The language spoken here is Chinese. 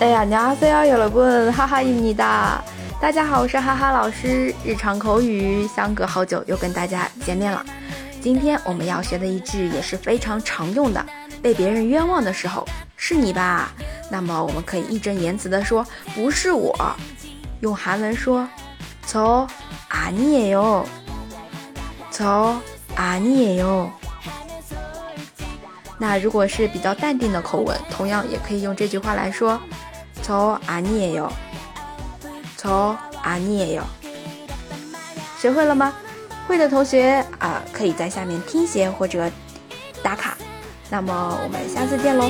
哎呀你阿大家好我是哈哈老师日常口语相隔好久又跟大家见面了。今天我们要学的一句也是非常常用的被别人冤枉的时候是你吧？那么我们可以义正言辞的说，不是我。用韩文说，저아니에 요， 저아니에 요。 那如果是比较淡定的口吻，同样也可以用这句话来说。错啊你也有，错啊你也有，学会了吗？会的同学啊，可以在下面听写或者打卡。那么我们下次见喽。